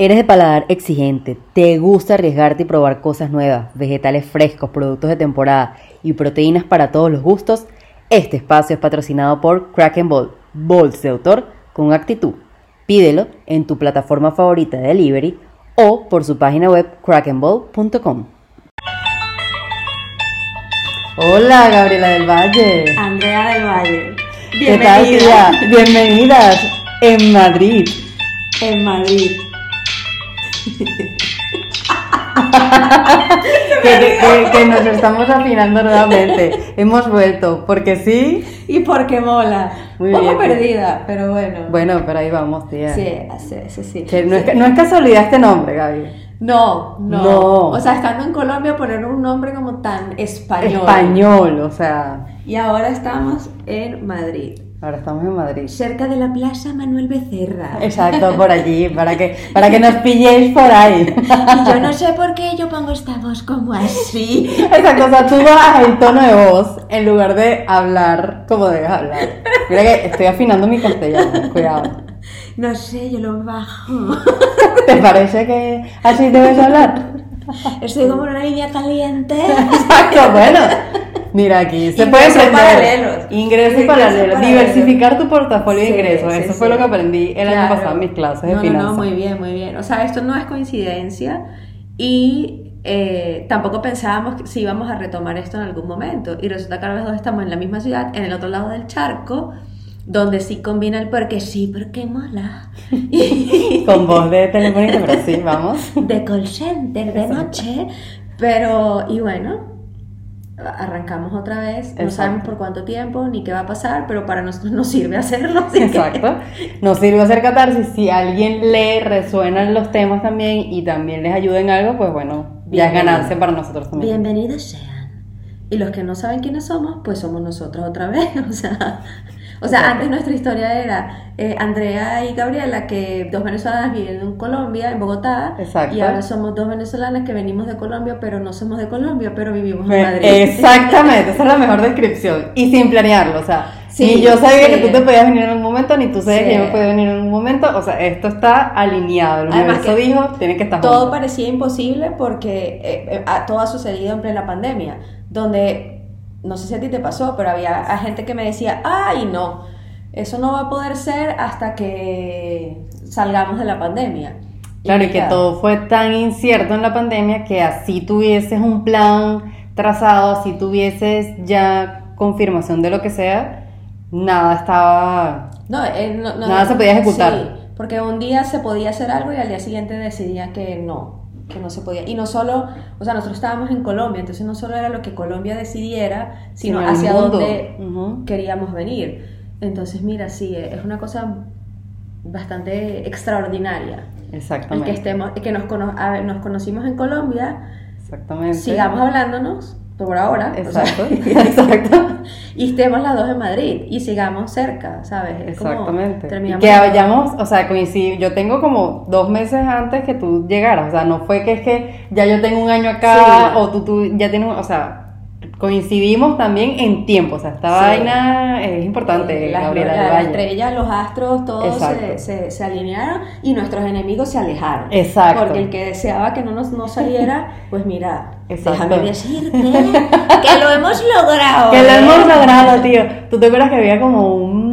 Eres de paladar exigente, te gusta arriesgarte y probar cosas nuevas, vegetales frescos, productos de temporada y proteínas para todos los gustos. Este espacio es patrocinado por Kraken Ball, Balls de autor con actitud. Pídelo en tu plataforma favorita de delivery o por su página web krakenball.com. Hola, Gabriela del Valle. Andrea del Valle. ¿Qué tal, tía? Bienvenidas en Madrid. En Madrid. Que, que- que nos estamos afinando nuevamente. Hemos vuelto, porque sí. Y porque mola. Muy Un poco bien. perdida, pero bueno. Bueno, pero ahí vamos, tía. Sí, sí, sí, sí. Que no, es, no es casualidad este nombre, Gaby. No, no, No. O sea, estando en Colombia poner un nombre como tan español. Español, o sea. Y ahora estamos en Madrid. Ahora estamos en Madrid. Cerca de la Plaza Manuel Becerra. Exacto, por allí, para que, para que nos pilléis por ahí. Y yo no sé por qué yo pongo esta voz como así. Exacto, o sea, tú bajas el tono de voz en lugar de hablar como debes hablar. Mira que estoy afinando mi castellano, cuidado. No sé, yo lo bajo. ¿Te parece que así debes hablar? Estoy como en una línea caliente. Exacto, bueno. Mira aquí, se puede Ingresos aprender. paralelos. Ingresos paralelos. Diversificar tu portafolio de Sí, ingresos. sí, Eso sí. fue lo que aprendí el año Claro. pasado en mis clases de no, finanzas. No, no, muy bien, muy bien. O sea, esto no es coincidencia y eh, tampoco pensábamos si íbamos a retomar esto en algún momento. Y resulta que ahora los dos estamos en la misma ciudad, en el otro lado del charco, donde sí combina el porque sí, porque mola. Con voz de telefónica, pero sí, vamos. de call center de noche. Pero, y bueno, arrancamos otra vez. No sabemos por cuánto tiempo ni qué va a pasar, pero para nosotros nos sirve hacerlo. que- Exacto. Nos sirve hacer catarsis. Si a alguien le resuenan los temas también y también les ayuda en algo, pues bueno, ya es ganancia para nosotros también. Bienvenidos sean. Y los que no saben quiénes somos, pues somos nosotros otra vez. O sea, o sea Exacto. antes nuestra historia era eh, Andrea y Gabriela, que dos venezolanas viven en Colombia, en Bogotá. Exacto. Y ahora somos dos venezolanas que venimos de Colombia, pero no somos de Colombia, pero vivimos en Madrid. Exactamente, esa es la mejor descripción. Y sin planearlo, o sea, Sí, ni yo sabía sí. que tú te podías venir en un momento, ni tú sabías Sí. que yo me podía venir en un momento. O sea, esto está alineado. El Además universo dijo, tiene que estar Todo junto. parecía imposible porque eh, eh, todo ha sucedido en plena pandemia, donde, no sé si a ti te pasó, pero había gente que me decía, ay no, eso no va a poder ser hasta que salgamos de la pandemia. Claro, y que todo fue tan incierto en la pandemia que así tuvieses un plan trazado, así tuvieses ya confirmación de lo que sea, nada estaba... No, eh, no- no- Nada se podía ejecutar. Sí, porque un día se podía hacer algo y al día siguiente decidía que no, que no se podía. Y no solo, o sea, nosotros estábamos en Colombia, entonces no solo era lo que Colombia decidiera, sino hacia dónde queríamos venir. Entonces, mira, sí, es una cosa bastante extraordinaria. El que Exactamente. estemos, que nos, cono- ver, nos conocimos en Colombia, Exactamente. sigamos hablándonos por ahora. o sea, Exacto, exacto. y estemos las dos en Madrid y sigamos cerca, ¿sabes? Es como Exactamente. Y terminamos que vayamos, o sea, coincidir, yo tengo como dos meses antes que tú llegaras, o sea, no fue que es que ya yo tengo un año acá Sí. o tú, tú ya tienes, o sea, coincidimos también en tiempo, o sea, esta Sí. vaina es importante, Eh, las, Gabriela estrellas, los astros, todos Exacto. se, se, se alinearon y nuestros enemigos se alejaron. Exacto. Porque el que deseaba que no nos no saliera, pues mira, Exacto. déjame decirte que lo hemos logrado. Que lo ¿eh? hemos logrado, tío. ¿Tú te acuerdas que había como un,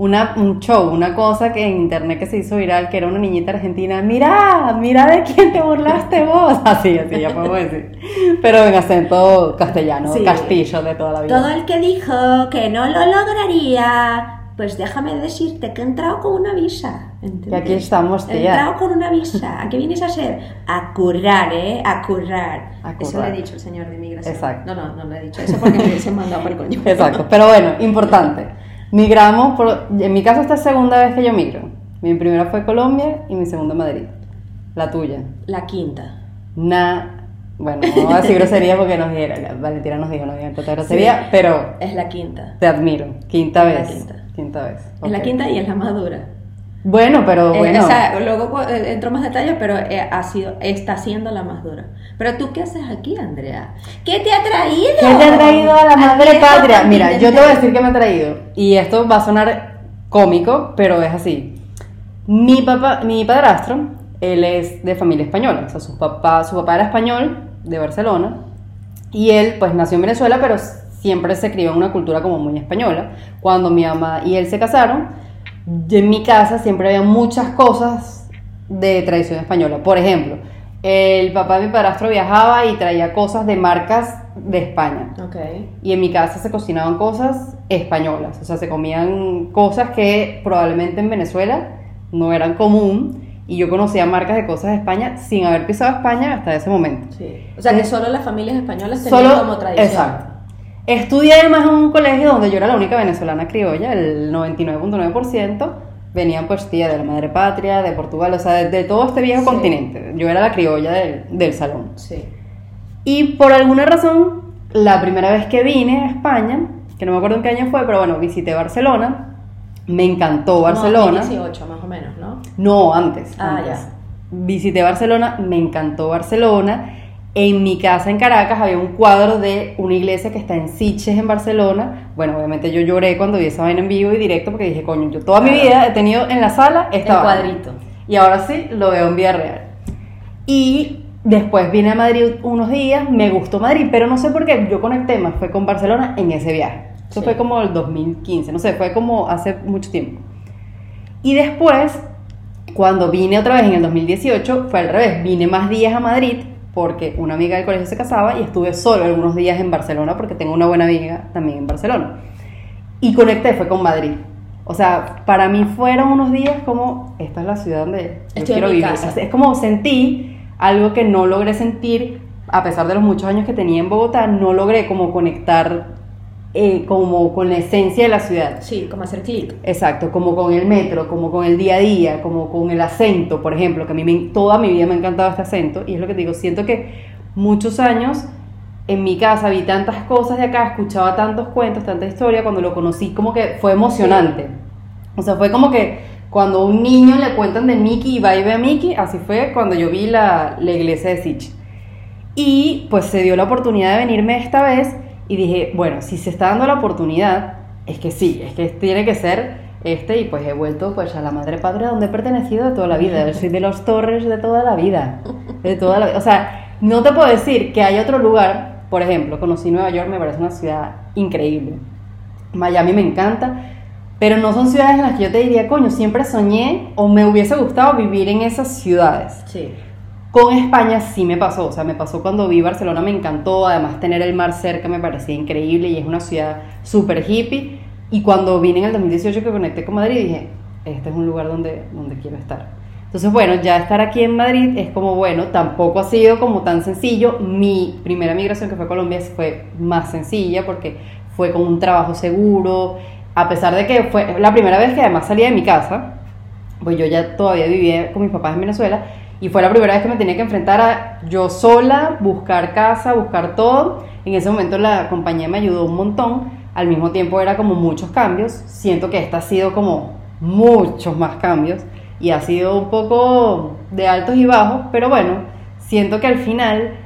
una, un show, una cosa que en internet que se hizo viral, que era una niñita argentina? Mira, mira de quién te burlaste vos. Así, así, ya podemos decir. Pero en acento castellano, Sí. castillo de toda la vida. Todo el que dijo que no lo lograría, pues déjame decirte que he entrado con una visa. ¿entiendes? Y aquí estamos, He tía. entrado con una visa. ¿A qué vienes a hacer? A currar, ¿eh? A currar. A Eso currar. le he dicho el señor de inmigración. Exacto. No, no, no le he dicho eso porque me hubiesen mandado por coño. Exacto, pero bueno, importante. Migramos, por, en mi caso esta es segunda vez que yo migro. Mi primera fue Colombia y mi segunda Madrid. La tuya. La quinta. Na, bueno, no voy a decir grosería porque nos dijeron, Valentina nos dijo, no digan tanta grosería, Sí. pero Es la quinta. te admiro. Quinta Es la vez. quinta. Quinta vez. Es la quinta y es la más dura. Bueno, pero Eh, bueno. o sea, luego eh, entro más detalles, pero eh, ha sido, está siendo la más dura. Pero tú, ¿qué haces aquí, Andrea? ¿Qué te ha traído? ¿Qué te ha traído a la madre patria? Mira, yo te voy a decir qué me ha traído. Y esto va a sonar cómico, pero es así. Mi papá, mi padrastro él es de familia española, o sea, su papá, su papá era español, de Barcelona, y él pues nació en Venezuela, pero siempre se crió en una cultura como muy española. Cuando mi mamá y él se casaron, en mi casa siempre había muchas cosas de tradición española. Por ejemplo, el papá de mi padrastro viajaba y traía cosas de marcas de España. Ok. Y en mi casa se cocinaban cosas españolas, o sea, se comían cosas que probablemente en Venezuela no eran común. Y yo conocía marcas de cosas de España sin haber pisado España hasta ese momento. Sí. O sea, que solo las familias españolas tenían Solo, como tradición. exacto. Estudié además en un colegio donde yo era la única venezolana criolla, el 99.9%. Venían pues tía de la madre patria, de Portugal, o sea, de, de todo este viejo Sí. continente. Yo era la criolla del, del salón. Sí. Y por alguna razón, la primera vez que vine a España, que no me acuerdo en qué año fue, pero bueno, visité Barcelona. Me encantó Barcelona. Como 18 más o menos, ¿no? No, antes. Ah, antes. ya. Visité Barcelona, me encantó Barcelona. En mi casa en Caracas había un cuadro de una iglesia que está en Sitges, en Barcelona. Bueno, obviamente yo lloré cuando vi esa vaina en vivo y directo porque dije, coño, yo toda mi vida he tenido en la sala esta El vaina. cuadrito. Y ahora sí lo veo en vida real. Y después vine a Madrid unos días, me gustó Madrid, pero no sé por qué yo conecté más, fue con Barcelona en ese viaje. Eso Sí. fue como el 2015, no sé, fue como hace mucho tiempo. Y después, cuando vine otra vez en el 2018, fue al revés, vine más días a Madrid porque una amiga del colegio se casaba y estuve solo algunos días en Barcelona porque tengo una buena amiga también en Barcelona. Y conecté, fue con Madrid. O sea, para mí fueron unos días como, esta es la ciudad donde yo Estoy en quiero mi vivir. casa. Es como sentí algo que no logré sentir, a pesar de los muchos años que tenía en Bogotá, no logré como conectar eh, como con la esencia de la ciudad. Sí, como hacer clic. Exacto, como con el metro, como con el día a día, como con el acento, por ejemplo, que a mí me- toda mi vida me ha encantado este acento, y es lo que te digo, siento que muchos años en mi casa vi tantas cosas de acá, escuchaba tantos cuentos, tanta historia, cuando lo conocí como que fue emocionante. O sea, fue como que cuando a un niño le cuentan de Mickey y va y ve a Mickey, así fue cuando yo vi la, la iglesia de Sitges. Y pues se dio la oportunidad de venirme esta vez y dije, bueno, si se está dando la oportunidad, es que sí, es que tiene que ser este y pues he vuelto pues a la madre patria donde he pertenecido toda la vida, soy de los Torres de toda la vida, de toda la o sea, no te puedo decir que hay otro lugar, por ejemplo, conocí Nueva York, me parece una ciudad increíble, Miami me encanta, pero no son ciudades en las que yo te diría, coño, siempre soñé o me hubiese gustado vivir en esas ciudades. Sí. Con España sí me pasó, o sea, me pasó cuando vi Barcelona, me encantó, además tener el mar cerca me parecía increíble y es una ciudad súper hippie. Y cuando vine en el 2018 que conecté con Madrid, dije, este es un lugar donde, donde quiero estar. Entonces, bueno, ya estar aquí en Madrid es como, bueno, tampoco ha sido como tan sencillo. Mi primera migración que fue a Colombia fue más sencilla porque fue con un trabajo seguro, a pesar de que fue la primera vez que además salía de mi casa, pues yo ya todavía vivía con mis papás en Venezuela y fue la primera vez que me tenía que enfrentar a yo sola, buscar casa, buscar todo. En ese momento la compañía me ayudó un montón, al mismo tiempo era como muchos cambios, siento que esta ha sido como muchos más cambios. Y ha sido un poco de altos y bajos, pero bueno, siento que al final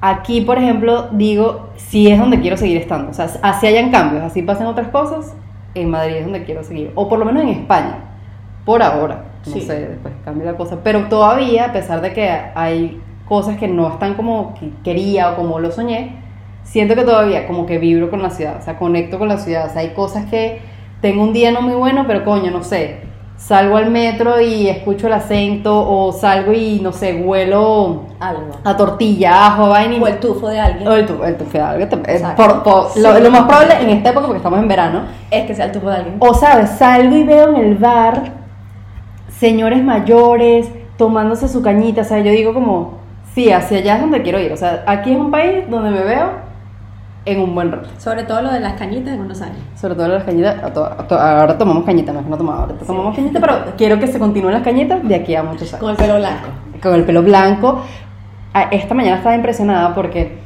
aquí, por ejemplo, digo, sí es donde quiero seguir estando, o sea, así hayan cambios, así pasen otras cosas, en Madrid es donde quiero seguir, o por lo menos en España por ahora. No Sí. sé, después cambia la cosa. Pero todavía, a pesar de que hay cosas que no están como que quería o como lo soñé, siento que todavía como que vibro con la ciudad, o sea, conecto con la ciudad. O sea, hay cosas que tengo un día no muy bueno, pero coño, no sé. Salgo al metro y escucho el acento, o salgo y no sé, huelo Algo. a tortilla, ajo, vaina O el tufo de alguien. o el tu- el tufe de también. Exacto. Por- por- lo, Sí. lo más probable en esta época, porque estamos en verano, Es que sea el tufo de alguien. o sabes, salgo y veo en el bar señores mayores tomándose su cañita, o sea, yo digo como, sí, hacia allá es donde quiero ir, o sea, aquí es un país donde me veo en un buen rato. Sobre todo lo de las cañitas en unos años. Sobre todo las cañitas, a to- a to- ahora tomamos cañita, no es que no tomamos, ahora tomamos cañita, pero quiero que se continúen las cañitas de aquí a muchos años. Con el pelo blanco. Con el pelo blanco. Esta mañana estaba impresionada porque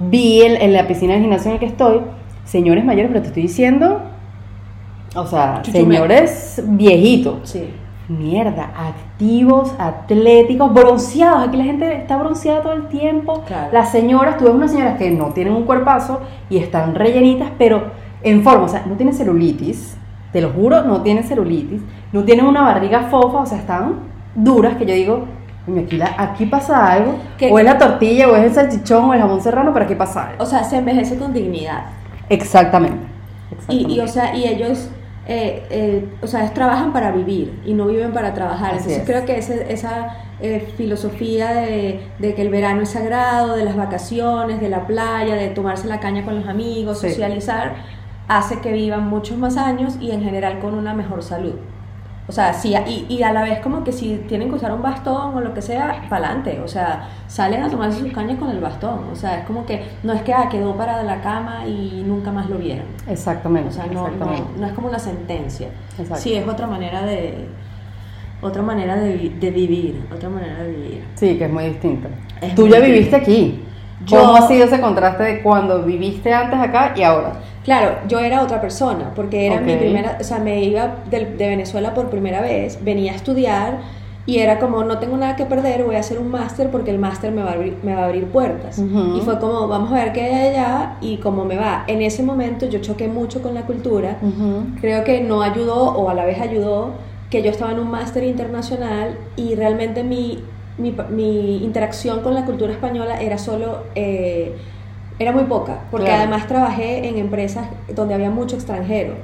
vi en, en la piscina del gimnasio en el que estoy, señores mayores, pero te estoy diciendo, o sea, señores viejitos. Sí. Mierda, activos, atléticos, bronceados. Aquí la gente está bronceada todo el tiempo. Claro. Las señoras, tú ves unas señoras que no tienen un cuerpazo y están rellenitas, pero en forma. O sea, no tienen celulitis, te lo juro, no tienen celulitis. No tienen una barriga fofa, o sea, están duras que yo digo, "Coño, aquí, la- aquí pasa algo, o es la tortilla, o es el salchichón, o el jamón serrano, pero aquí pasa algo. O sea, se envejece con dignidad. Exactamente. Y, y, o exactamente. sea, y ellos, eh, eh, o sea, trabajan para vivir y no viven para trabajar. Así Entonces es. creo que ese- esa eh, filosofía de, de que el verano es sagrado, de las vacaciones, de la playa, de tomarse la caña con los amigos, Sí. socializar, hace que vivan muchos más años y en general con una mejor salud. O sea, sí, y, y a la vez como que si tienen que usar un bastón o lo que sea, para adelante. O sea, salen a tomarse sus cañas con el bastón. O sea, es como que no es que ah, quedó para la cama y nunca más lo vieron. Exactamente. O sea, no, no, no es como una sentencia. Exacto. Sí, es otra manera de otra manera de, de vivir, otra manera de vivir. Sí, que es muy distinto. Es Tú ya viviste aquí. Yo- ¿Cómo ha sido ese contraste de cuando viviste antes acá y ahora? Claro, yo era otra persona, porque era mi primera, o sea, me iba de, Venezuela por primera vez, venía a estudiar y era como, no tengo nada que perder, voy a hacer un máster porque el máster me va a abrir, me va a abrir puertas. Y fue como, vamos a ver qué hay allá y cómo me va. En ese momento yo choqué mucho con la cultura, creo que no ayudó o a la vez ayudó que yo estaba en un máster internacional y realmente mi, mi, mi interacción con la cultura española era solo, eh, era muy poca, porque Claro. además trabajé en empresas donde había mucho extranjero.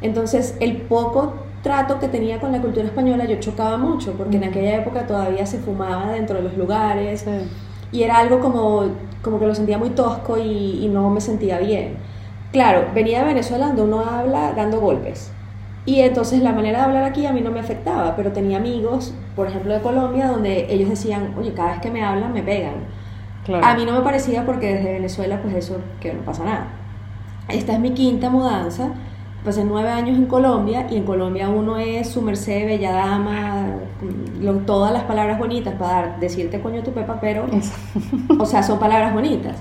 Entonces el poco trato que tenía con la cultura española yo chocaba mucho, porque en aquella época todavía se fumaba dentro de los lugares y era algo como, como que lo sentía muy tosco y, y no me sentía bien. Claro, venía de Venezuela donde uno habla dando golpes. Y entonces la manera de hablar aquí a mí no me afectaba, pero tenía amigos, por ejemplo de Colombia, donde ellos decían, oye, cada vez que me hablan me pegan. Claro. A mí no me parecía porque desde Venezuela, pues eso, que no pasa nada. Esta es mi quinta mudanza. Pasé nueve años en Colombia y en Colombia uno es su merced, bella dama, lo- todas las palabras bonitas para dar- decirte coño tu pepa, pero, o sea, son palabras bonitas.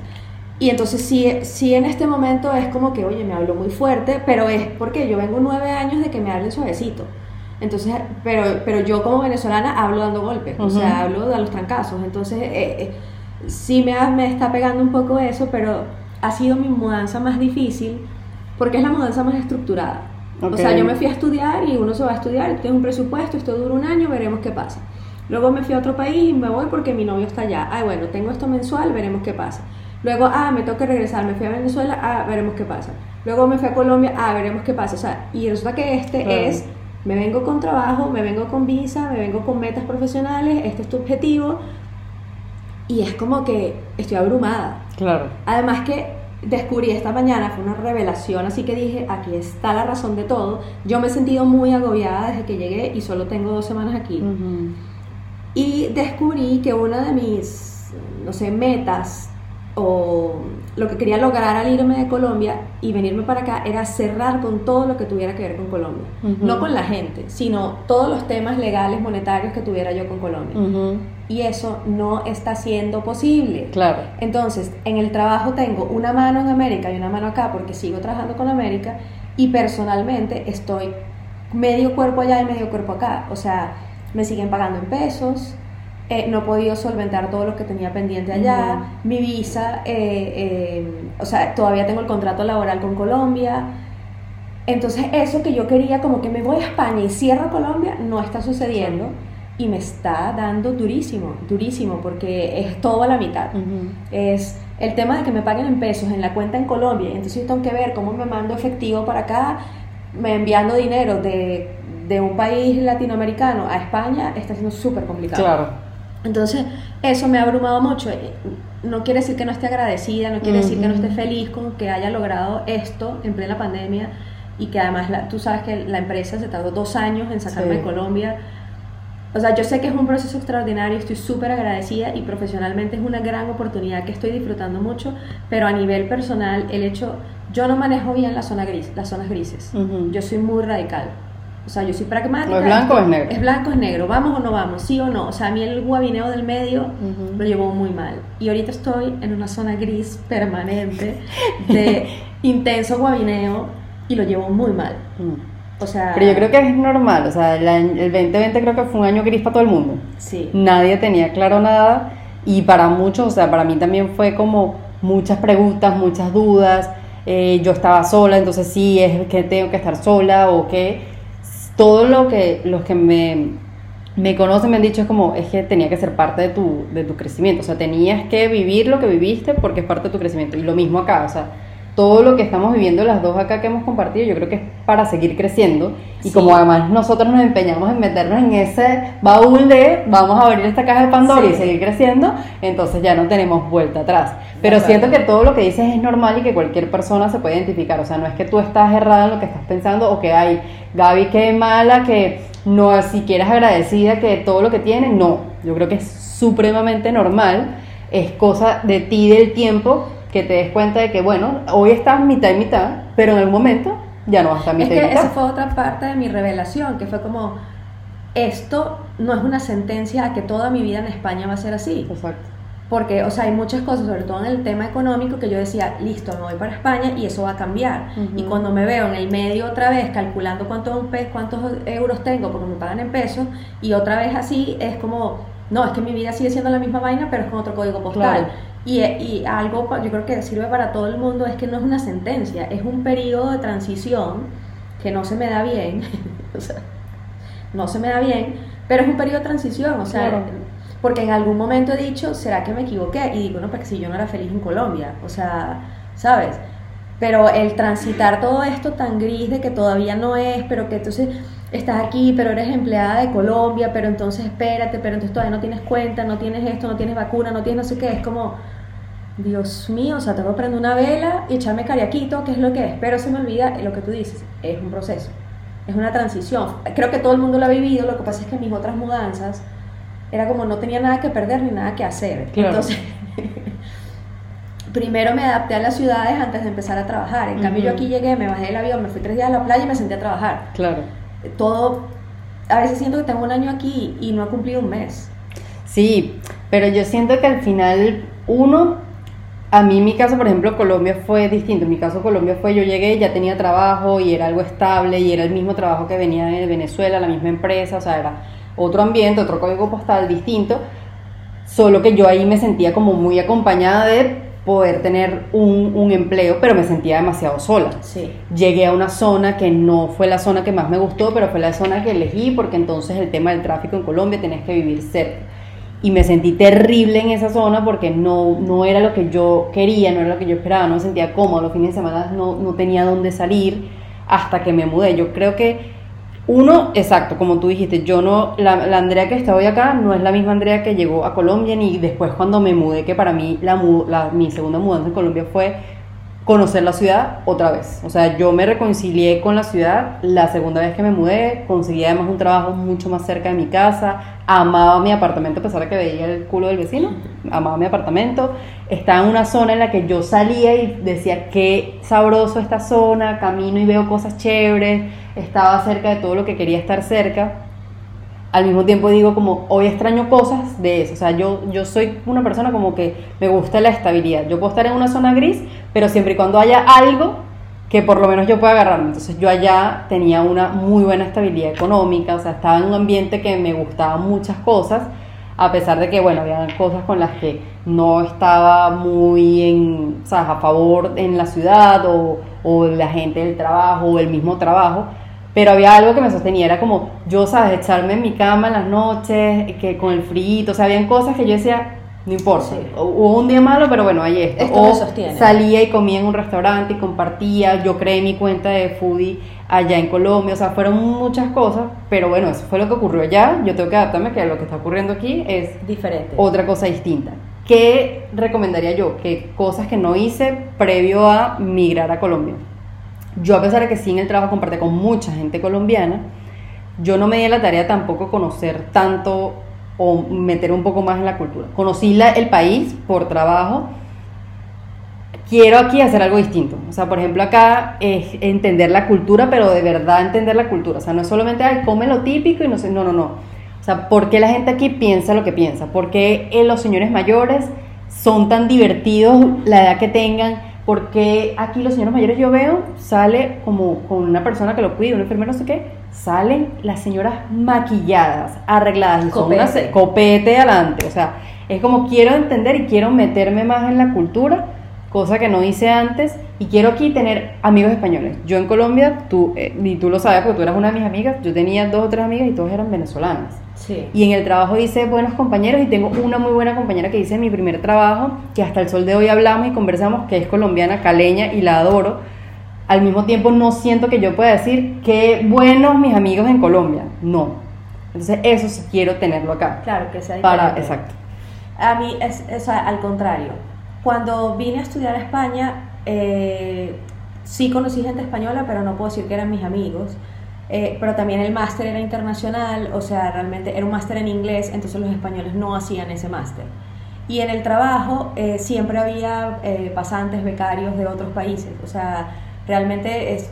Y entonces sí, sí en este momento es como que, oye, me hablo muy fuerte, pero es porque yo vengo nueve años de que me hablen suavecito. Entonces, pero, pero yo como venezolana hablo dando golpes, o sea, hablo de los trancazos. Entonces, eh, eh, sí me, ha- me está pegando un poco eso, pero ha sido mi mudanza más difícil porque es la mudanza más estructurada. O Ok. sea, yo me fui a estudiar y uno se va a estudiar, tienes un presupuesto, esto dura un año, veremos qué pasa. Luego me fui a otro país y me voy porque mi novio está allá. Ah, bueno, tengo esto mensual, veremos qué pasa. Luego, ah, me tengo que regresar, me fui a Venezuela, ah, veremos qué pasa. Luego me fui a Colombia, ah, veremos qué pasa. O sea, y resulta que este Claro. es, me vengo con trabajo, me vengo con visa, me vengo con metas profesionales, este es tu objetivo. Y es como que estoy abrumada. Claro. Además que descubrí esta mañana, fue una revelación, así que dije, aquí está la razón de todo. Yo me he sentido muy agobiada desde que llegué y solo tengo dos semanas aquí. Y descubrí que una de mis, no sé, metas o lo que quería lograr al irme de Colombia y venirme para acá era cerrar con todo lo que tuviera que ver con Colombia. No con la gente, sino todos los temas legales, monetarios que tuviera yo con Colombia. Y eso no está siendo posible. Claro. Entonces, en el trabajo tengo una mano en América y una mano acá porque sigo trabajando con América y personalmente estoy medio cuerpo allá y medio cuerpo acá. O sea, me siguen pagando en pesos, eh, no he podido solventar todo lo que tenía pendiente allá, mi visa, eh, eh, o sea, todavía tengo el contrato laboral con Colombia. Entonces, eso que yo quería, como que me voy a España y cierro Colombia, no está sucediendo. Y me está dando durísimo, durísimo, porque es todo a la mitad es el tema de que me paguen en pesos en la cuenta en Colombia, entonces yo tengo que ver cómo me mando efectivo para acá, me enviando dinero de, de un país latinoamericano a España, está siendo súper complicado. Claro. Entonces, eso me ha abrumado mucho. No quiere decir que no esté agradecida, no quiere decir que no esté feliz con que haya logrado esto en plena pandemia y que además la- tú sabes que la empresa se tardó dos años en sacarme Sí. de Colombia. O sea, yo sé que es un proceso extraordinario, estoy súper agradecida y profesionalmente es una gran oportunidad que estoy disfrutando mucho, pero a nivel personal, el hecho, yo no manejo bien la zona gris, las zonas grises. Ujú. Yo soy muy radical. O sea, yo soy pragmática. ¿O es blanco o es negro? Es blanco, es negro. ¿Vamos o no vamos? ¿Sí o no? O sea, a mí el guabineo del medio lo llevo muy mal. Y ahorita estoy en una zona gris permanente de intenso guabineo y lo llevo muy mal. Mm. O sea... Pero yo creo que es normal, o sea, el, año- el 2020 creo que fue un año gris para todo el mundo. Sí. Nadie tenía claro nada y para muchos, o sea, para mí también fue como muchas preguntas, muchas dudas. eh, yo estaba sola, entonces sí, es que tengo que estar sola o que todo lo que, los que me me conocen, me han dicho, es como, es que tenía que ser parte de tu, de tu crecimiento, o sea, tenías que vivir lo que viviste porque es parte de tu crecimiento. Y lo mismo acá, o sea, todo lo que estamos viviendo las dos acá que hemos compartido, yo creo que es para seguir creciendo. Y como además nosotros nos empeñamos en meternos en ese baúl de vamos a abrir esta caja de Pandora y seguir creciendo, entonces ya no tenemos vuelta atrás. Pero siento que todo lo que dices es normal y que cualquier persona se puede identificar. O sea, no es que tú estás errada en lo que estás pensando o que hay Gaby que mala, que no siquiera es agradecida que todo lo que tiene, no, yo creo que es supremamente normal, es cosa de ti del tiempo que te des cuenta de que, bueno, hoy estás mitad y mitad, pero en algún momento ya no vas a estar mitad es que y mitad. Esa fue otra parte de mi revelación, que fue como, esto no es una sentencia a que toda mi vida en España va a ser así. Exacto. Porque, o sea, hay muchas cosas, sobre todo en el tema económico, que yo decía, listo, me voy para España y eso va a cambiar. Y cuando me veo en el medio otra vez calculando cuántos, cuántos euros tengo porque me pagan en pesos, y otra vez así, es como, no, es que mi vida sigue siendo la misma vaina, pero es con otro código postal. Y, y, algo, yo creo que sirve para todo el mundo, es que no es una sentencia, es un periodo de transición que no se me da bien, o sea, no se me da bien, pero es un periodo de transición, o sea, porque en algún momento he dicho, ¿será que me equivoqué? Y digo, no, porque si yo no era feliz en Colombia, o sea, ¿sabes? Pero el transitar todo esto tan gris de que todavía no es, pero que entonces estás aquí, pero eres empleada de Colombia, pero entonces espérate, pero entonces todavía no tienes cuenta, no tienes esto, no tienes vacuna, no tienes no sé qué, es como, Dios mío, o sea, tengo que prender una vela y echarme cariaquito, ¿qué es lo que es? Pero se me olvida lo que tú dices, es un proceso, es una transición. Creo que todo el mundo lo ha vivido, lo que pasa es que en mis otras mudanzas era como no tenía nada que perder ni nada que hacer. Entonces, primero me adapté a las ciudades antes de empezar a trabajar. En cambio, yo aquí llegué, me bajé del avión, me fui tres días a la playa y me senté a trabajar. Claro. Todo, a veces siento que tengo un año aquí y no he cumplido un mes. Sí, pero yo siento que al final uno, a mí mi caso, por ejemplo, Colombia fue distinto. En mi caso, Colombia fue, yo llegué, ya tenía trabajo y era algo estable y era el mismo trabajo que venía de Venezuela, la misma empresa, o sea, era otro ambiente, otro código postal distinto, solo que yo ahí me sentía como muy acompañada de poder tener un, un empleo, pero me sentía demasiado sola. Sí. Llegué a una zona que no fue la zona que más me gustó, pero fue la zona que elegí porque entonces el tema del tráfico en Colombia tenés que vivir cerca. Y me sentí terrible en esa zona porque no, no era lo que yo quería, no era lo que yo esperaba, no me sentía cómodo, los fines de semana no, no tenía dónde salir hasta que me mudé. Yo creo que uno, exacto, como tú dijiste, yo no, la, Andrea que está hoy acá no es la misma Andrea que llegó a Colombia, ni después cuando me mudé, que para mí la, la, mi segunda mudanza en Colombia fue conocer la ciudad otra vez. O sea, yo me reconcilié con la ciudad la segunda vez que me mudé, conseguí además un trabajo mucho más cerca de mi casa, amaba mi apartamento a pesar de que veía el culo del vecino, amaba mi apartamento, estaba en una zona en la que yo salía y decía, qué sabroso esta zona, camino y veo cosas chéveres, estaba cerca de todo lo que quería estar cerca al mismo tiempo digo como hoy extraño cosas de eso, o sea, yo, yo soy una persona como que me gusta la estabilidad, yo puedo estar en una zona gris, pero siempre y cuando haya algo que por lo menos yo pueda agarrarme, entonces yo allá tenía una muy buena estabilidad económica, o sea, estaba en un ambiente que me gustaban muchas cosas, a pesar de que, bueno, había cosas con las que no estaba muy en, o sea, a favor en la ciudad o, o la gente del trabajo o el mismo trabajo, pero había algo que me sostenía, era como yo, sabes, echarme en mi cama en las noches, que con el frío, o sea, habían cosas que yo decía, no importa, hubo un día malo, pero bueno, ahí esto. esto o sostiene. salía y comía en un restaurante y compartía, yo creé mi cuenta de foodie allá en Colombia, o sea, fueron muchas cosas, pero bueno, eso fue lo que ocurrió allá, yo tengo que adaptarme que lo que está ocurriendo aquí es diferente. Otra cosa distinta. ¿Qué recomendaría yo? Que cosas que no hice previo a migrar a Colombia yo a pesar de que sí en el trabajo compartí con mucha gente colombiana, yo no me di la tarea tampoco conocer tanto o meter un poco más en la cultura. Conocí el país por trabajo. Quiero aquí hacer algo distinto. O sea, por ejemplo, acá es entender la cultura, pero de verdad entender la cultura. O sea, no es solamente, ay, come lo típico y no sé, no, no, no. O sea, ¿por qué la gente aquí piensa lo que piensa? ¿Por qué eh, los señores mayores son tan divertidos la edad que tengan? Porque aquí los señores mayores yo veo, sale como con una persona que lo cuida, un enfermero, no sé qué, salen las señoras maquilladas, arregladas, y copete. son una copete adelante, o sea, es como quiero entender y quiero meterme más en la cultura, cosa que no hice antes, y quiero aquí tener amigos españoles. Yo en Colombia, tú, eh, y tú lo sabes porque tú eras una de mis amigas, yo tenía dos o tres amigas y todas eran venezolanas. Sí. Y en el trabajo hice buenos compañeros y tengo una muy buena compañera que hice mi primer trabajo, que hasta el sol de hoy hablamos y conversamos, que es colombiana, caleña y la adoro. Al mismo tiempo no siento que yo pueda decir qué buenos mis amigos en Colombia. No. Entonces eso sí quiero tenerlo acá. Claro, que sea Para, diferente. exacto. A mí es, es al contrario. Cuando vine a estudiar a España, eh, sí conocí gente española, pero no puedo decir que eran mis amigos. Eh, pero también el máster era internacional, o sea, realmente era un máster en inglés, entonces los españoles no hacían ese máster. Y en el trabajo eh, siempre había eh, pasantes, becarios de otros países, o sea, realmente es,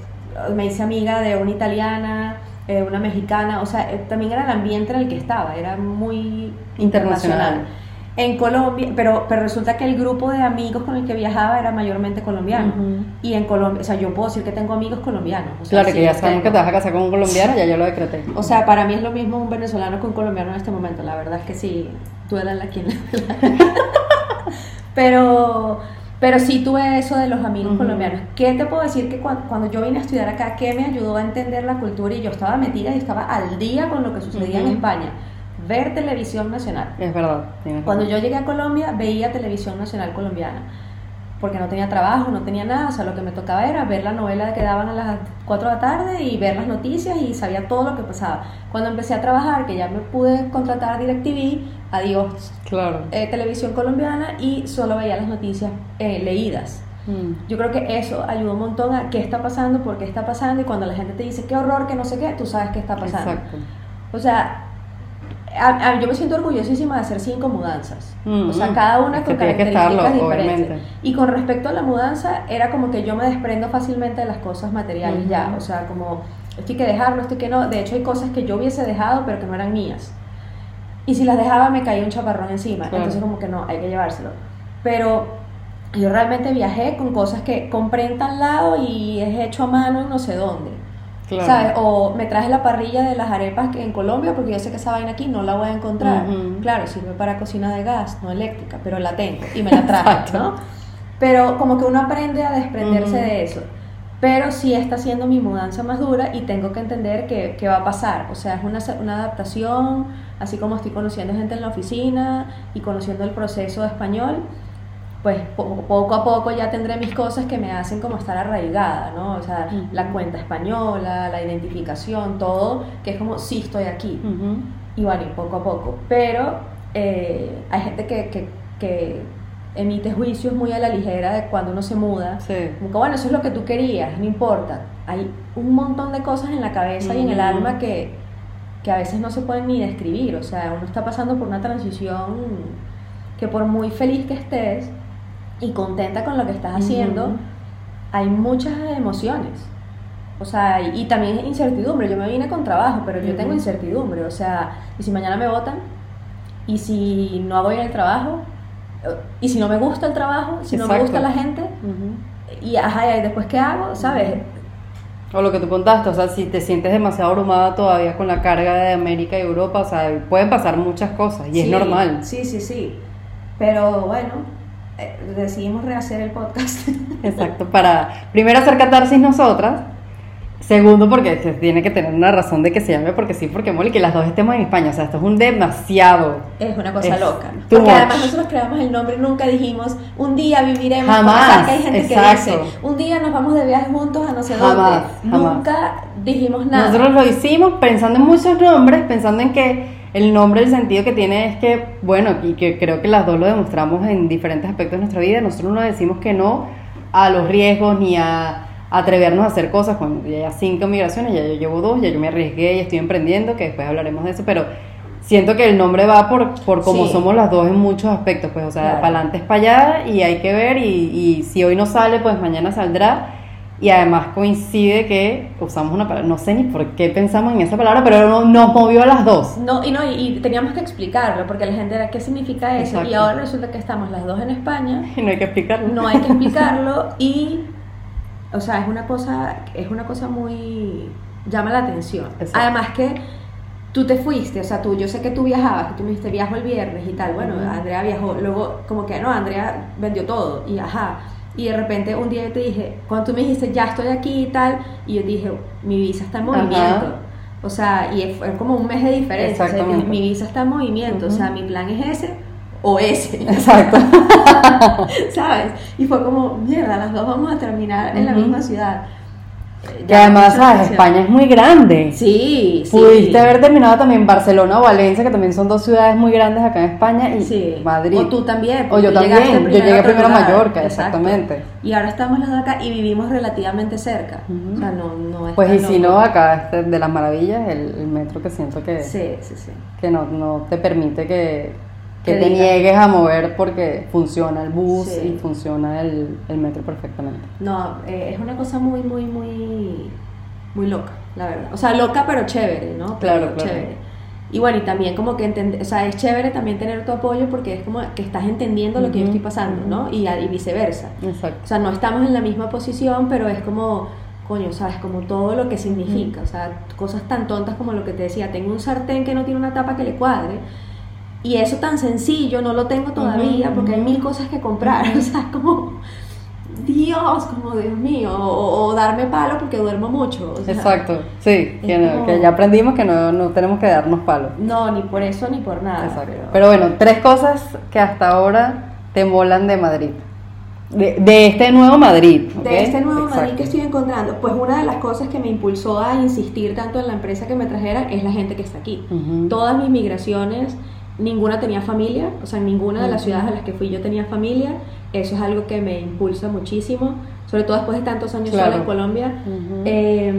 me hice amiga de una italiana, eh, una mexicana, o sea, eh, también era el ambiente en el que estaba, era muy Internacional. internacional. En Colombia, pero, pero resulta que el grupo de amigos con el que viajaba era mayormente colombiano. Y en Colombia, o sea, yo puedo decir que tengo amigos colombianos. o sea, Claro, sí que ya sabemos que te vas a casar con un colombiano, ya yo lo decreté. O sea, para mí es lo mismo un venezolano que un colombiano en este momento. La verdad es que sí, duela la quien. Pero, pero sí tuve eso de los amigos colombianos. ¿Qué te puedo decir que cuando, cuando yo vine a estudiar acá, qué me ayudó a entender la cultura y yo estaba metida y estaba al día con lo que sucedía en. España? Ver televisión nacional. es verdad. tienes Cuando razón. yo llegué a Colombia veía televisión nacional colombiana, porque no tenía trabajo, no tenía nada, o sea, lo que me tocaba era ver la novela que daban a las 4 de la tarde y ver las noticias y sabía todo lo que pasaba. Cuando empecé a trabajar, que ya me pude contratar a DirecTV, adiós Claro. eh, televisión colombiana y solo veía las noticias eh, leídas. Mm. Yo creo que eso ayudó un montón a qué está pasando, por qué está pasando y cuando la gente te dice qué horror, que no sé qué, tú sabes qué está pasando. Exacto. O sea, a- a- yo me siento orgullosísima de hacer cinco mudanzas. Mm, o sea, mm. cada una con características estarlo, diferentes. obviamente. Y con respecto a la mudanza, era como que yo me desprendo fácilmente de las cosas materiales ya. O sea, como esto hay que dejarlo, esto hay que no. De hecho, hay cosas que yo hubiese dejado, pero que no eran mías. Y si las dejaba, me caía un chaparrón encima. Claro. Entonces, como que no, hay que llevárselo. Pero yo realmente viajé con cosas que compré en tal lado y es hecho a mano en no sé dónde. Claro. ¿Sabes? O me traje la parrilla de las arepas que en Colombia porque yo sé que esa vaina aquí no la voy a encontrar. Claro, sirve para cocina de gas, no eléctrica, pero la tengo y me la traje. ¿no? Pero como que uno aprende a desprenderse de eso. Pero sí está siendo mi mudanza más dura y tengo que entender que, que va a pasar. O sea, es una, una adaptación, así como estoy conociendo gente en la oficina y conociendo el proceso de español, pues po- poco a poco ya tendré mis cosas que me hacen como estar arraigada, ¿no? O sea, la cuenta española, la identificación, todo, que es como, sí, estoy aquí. Y bueno, y poco a poco. Pero eh, hay gente que, que, que emite juicios muy a la ligera de cuando uno se muda. Sí. Como que, bueno, eso es lo que tú querías, no importa. Hay un montón de cosas en la cabeza y en el alma que, que a veces no se pueden ni describir. O sea, uno está pasando por una transición que por muy feliz que estés y contenta con lo que estás haciendo, Ujú. hay muchas emociones. O sea, y, y también incertidumbre. Yo me vine con trabajo, pero yo tengo incertidumbre. O sea, y si mañana me votan, y si no hago bien el trabajo, eh, y si no me gusta el trabajo, si no me Exacto. gusta la gente, Ujú. y ajá, y después qué hago, ¿sabes? O lo que tú contaste, o sea, si te sientes demasiado abrumada todavía con la carga de América y Europa, o sea, pueden pasar muchas cosas y es Sí, normal. Sí, sí, sí. Pero bueno, eh, decidimos rehacer el podcast. Exacto, para primero hacer catarsis nosotras, segundo porque se tiene que tener una razón de que se llame porque sí, porque mole, que las dos estemos en España, o sea, esto es un demasiado. Es una cosa Es loca. Porque much. además nosotros creamos el nombre y nunca dijimos, un día viviremos. Jamás, que hay gente exacto. que dice, un día nos vamos de viaje juntos a no sé Jamás, dónde. jamás. Nunca dijimos nada. Nosotros lo hicimos pensando en muchos nombres, pensando en que el nombre, el sentido que tiene es que, bueno, y que creo que las dos lo demostramos en diferentes aspectos de nuestra vida, nosotros no decimos que no a los riesgos ni a atrevernos a hacer cosas. Cuando ya cinco migraciones, ya yo llevo dos, ya yo me arriesgué y estoy emprendiendo, que después hablaremos de eso, pero siento que el nombre va por, por cómo Sí. somos las dos en muchos aspectos, pues, o sea, Claro. para adelante es para allá y hay que ver y, y si hoy no sale, pues mañana saldrá. Y además coincide que usamos una palabra, no sé ni por qué pensamos en esa palabra, pero no- nos movió a las dos. No, y no, y, y teníamos que explicarlo, porque la gente era, ¿qué significa eso? Exacto. Y ahora resulta que estamos las dos en España, Y no hay que explicarlo. no hay que explicarlo y, o sea, es una cosa, es una cosa muy, llama la atención. Exacto. Además que tú te fuiste, o sea, tú, yo sé que tú viajabas, que tú me dijiste viajo el viernes y tal, bueno. Andrea viajó, luego como que no, Andrea vendió todo y ajá. Y de repente un día yo te dije, cuando tú me dijiste, ya estoy aquí y tal, y yo dije, mi visa está en Ajá. movimiento. O sea, y es como un mes de diferencia. O sea, mi, visa está en movimiento. O sea, mi plan es ese o ese. Exacto. ¿Sabes? Y fue como, mierda, las dos vamos a terminar en la misma ciudad. Que además, ¿sabes? España es muy grande. Sí, sí. Pudiste haber terminado también Barcelona o Valencia, que también son dos ciudades muy grandes acá en España, y Sí. Madrid. O tú también. O yo también. Yo llegué a primero a. Mallorca, Exacto. exactamente. Y ahora estamos los dos acá y vivimos relativamente cerca. O sea, no, no es Pues y si no, acá este, de las maravillas, el, el metro que siento que, Sí, sí, sí. que no, no te permite que, que te niegues a mover porque funciona el bus Sí. y funciona el, el metro perfectamente. No, eh, es una cosa muy, muy, muy, muy loca, la verdad. O sea, loca pero chévere, ¿no? Pero Claro, claro. Chévere. Y bueno, y también como que entender, o sea, es chévere también tener tu apoyo porque es como que estás entendiendo lo que yo Ujú, estoy pasando, ¿no? Y, y viceversa. Exacto. O sea, no estamos en la misma posición, pero es como, coño, ¿sabes? Como todo lo que significa. O sea, cosas tan tontas como lo que te decía, tengo un sartén que no tiene una tapa que le cuadre. Y eso tan sencillo no lo tengo todavía porque hay mil cosas que comprar. O sea, como, Dios, como Dios mío. O, o darme palo porque duermo mucho. o sea, Exacto, sí, que, no- como- que ya aprendimos que no, no tenemos que darnos palos. No, ni por eso ni por nada. Exacto. pero- Pero bueno, tres cosas que hasta ahora te molan de Madrid. De, de este nuevo Madrid. De este nuevo Madrid que estoy encontrando, pues una de las cosas que me impulsó a insistir tanto en la empresa que me trajera es la gente que está aquí. Todas mis migraciones, ninguna tenía familia, o sea, en ninguna de las Ujú. ciudades a las que fui yo tenía familia. Eso es algo que me impulsa muchísimo, sobre todo después de tantos años Claro. sola en Colombia. Eh,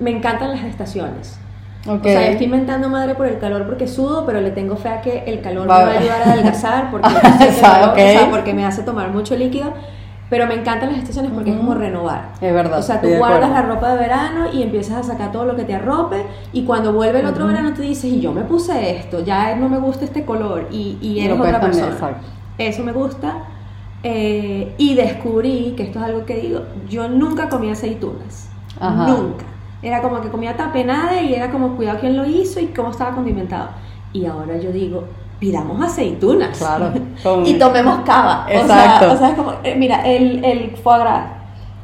me encantan las estaciones. O sea, yo estoy inventando madre por el calor porque sudo, pero le tengo fe a que el calor Va- me va a ayudar a adelgazar porque, sé o sea, porque me hace tomar mucho líquido. Pero me encantan las estaciones porque es como renovar. Es verdad, O sea, tú guardas la ropa de verano y empiezas a sacar todo lo que te arrope. Y cuando vuelve el otro verano, te dices, y yo me puse esto, ya no me gusta este color. Y, y eres otra persona. exacto. Eso me gusta. Eh, y descubrí, que esto es algo que digo, yo nunca comí aceitunas. Ajá. Nunca. Era como que comía tapenade y era como cuidado quién lo hizo y cómo estaba condimentado. Y ahora yo digo, pidamos aceitunas. Claro, con- y tomemos cava. Exacto. O sea, o sea, es como, eh, mira, el, el foie gras,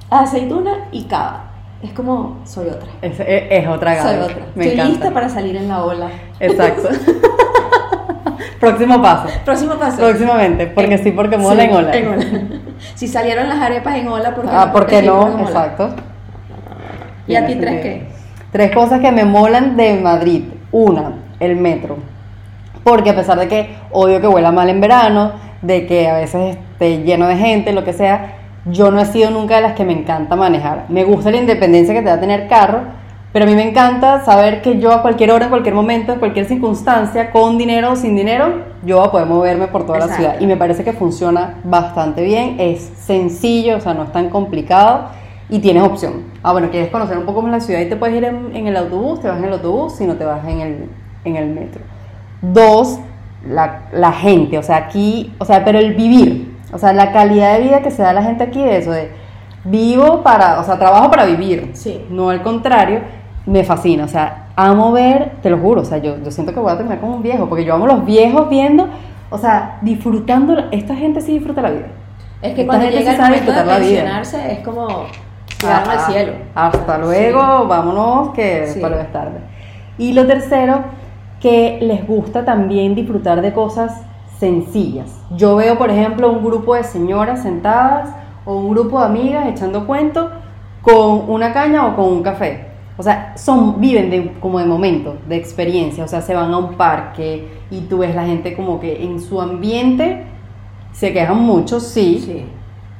aceituna y cava. Es como, soy otra. Es, es- es otra gama. Soy otra. Me Estoy encanta. lista para salir en la ola. Exacto. Próximo paso. Próximo paso. Próximamente, porque sí, porque mola Sí, en ola. en ola. si salieron las arepas en ola, ¿por qué ah, ¿por qué sí, no? porque? Exacto. ¿Y a ti tres qué? Tres cosas que me molan de Madrid. Una, el metro. Porque a pesar de que odio que huela mal en verano, de que a veces esté lleno de gente, lo que sea, yo no he sido nunca de las que me encanta manejar. Me gusta la independencia que te da tener carro, pero a mí me encanta saber que yo a cualquier hora, en cualquier momento, en cualquier circunstancia, con dinero o sin dinero, yo voy a poder moverme por toda la ciudad. Y me parece que funciona bastante bien, es sencillo, o sea, no es tan complicado y tienes opción. Ah, bueno, quieres conocer un poco más la ciudad y te puedes ir en, en el autobús, te vas en el autobús, si no te vas en el, en el metro. Dos, la, la gente, o sea, aquí, o sea, pero el vivir, o sea, la calidad de vida que se da a la gente aquí, eso de vivo para, o sea, trabajo para vivir, Sí. no al contrario, me fascina, o sea, amo ver, te lo juro, o sea, yo, yo siento que voy a terminar como un viejo, porque yo amo los viejos viendo, o sea, disfrutando, esta gente sí disfruta la vida. Es que Esta cuando llega el momento de disfrutar la vida. pensionarse es como llegaron al cielo. Hasta luego, vámonos, que Sí. para es tarde. Y lo tercero, que les gusta también disfrutar de cosas sencillas. Yo veo, por ejemplo, un grupo de señoras sentadas o un grupo de amigas echando cuentos con una caña o con un café. O sea, son, viven de, como de momento, de experiencia. O sea, se van a un parque y tú ves la gente como que en su ambiente se quejan mucho, sí, Sí.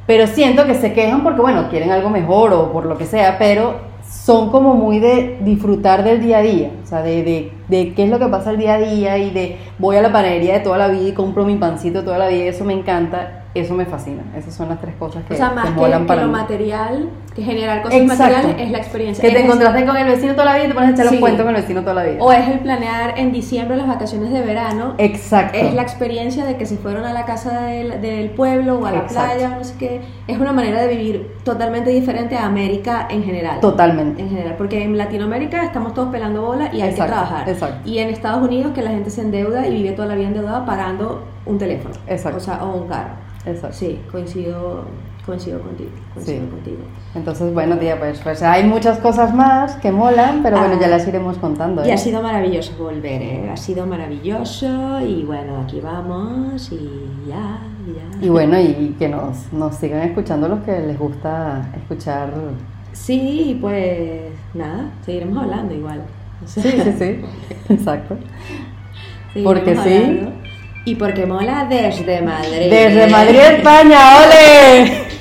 pero siento que se quejan porque, bueno, quieren algo mejor o por lo que sea, pero son como muy de disfrutar del día a día, o sea, de, de, de qué es lo que pasa el día a día y de voy a la panadería de toda la vida y compro mi pancito toda la vida, eso me encanta, eso me fascina. Esas son las tres cosas que, O sea, más que para lo mí. material, que generar cosas Exacto. materiales es la experiencia. Que te encontraste con el vecino toda la vida y te pones a echar Sí. los cuentos con el vecino toda la vida. O es el planear en diciembre las vacaciones de verano. Exacto. Es la experiencia de que se fueron a la casa del, del pueblo o a la Exacto. playa, no sé qué. Es una manera de vivir totalmente diferente a América en general. Totalmente. En general, porque en Latinoamérica estamos todos pelando bola y hay Exacto, que trabajar. exacto. Y en Estados Unidos que la gente se endeuda y vive toda la vida endeudada pagando un teléfono. Exacto. O sea, o un carro. Exacto. Sí, coincido, Coincido contigo, coincido Sí. contigo. Entonces, bueno, tía, pues, pues hay muchas cosas más que molan, pero bueno, Ah. ya las iremos contando. Y ¿eh? ha sido maravilloso volver, ¿eh? Ha sido maravilloso y bueno, aquí vamos y ya, y ya. Y bueno, y que nos, nos sigan escuchando los que les gusta escuchar. Sí, pues nada, seguiremos hablando igual. O sea, Sí, sí, sí, exacto. Porque sí. Y porque mola desde Madrid. Desde Madrid, España, ¡ole!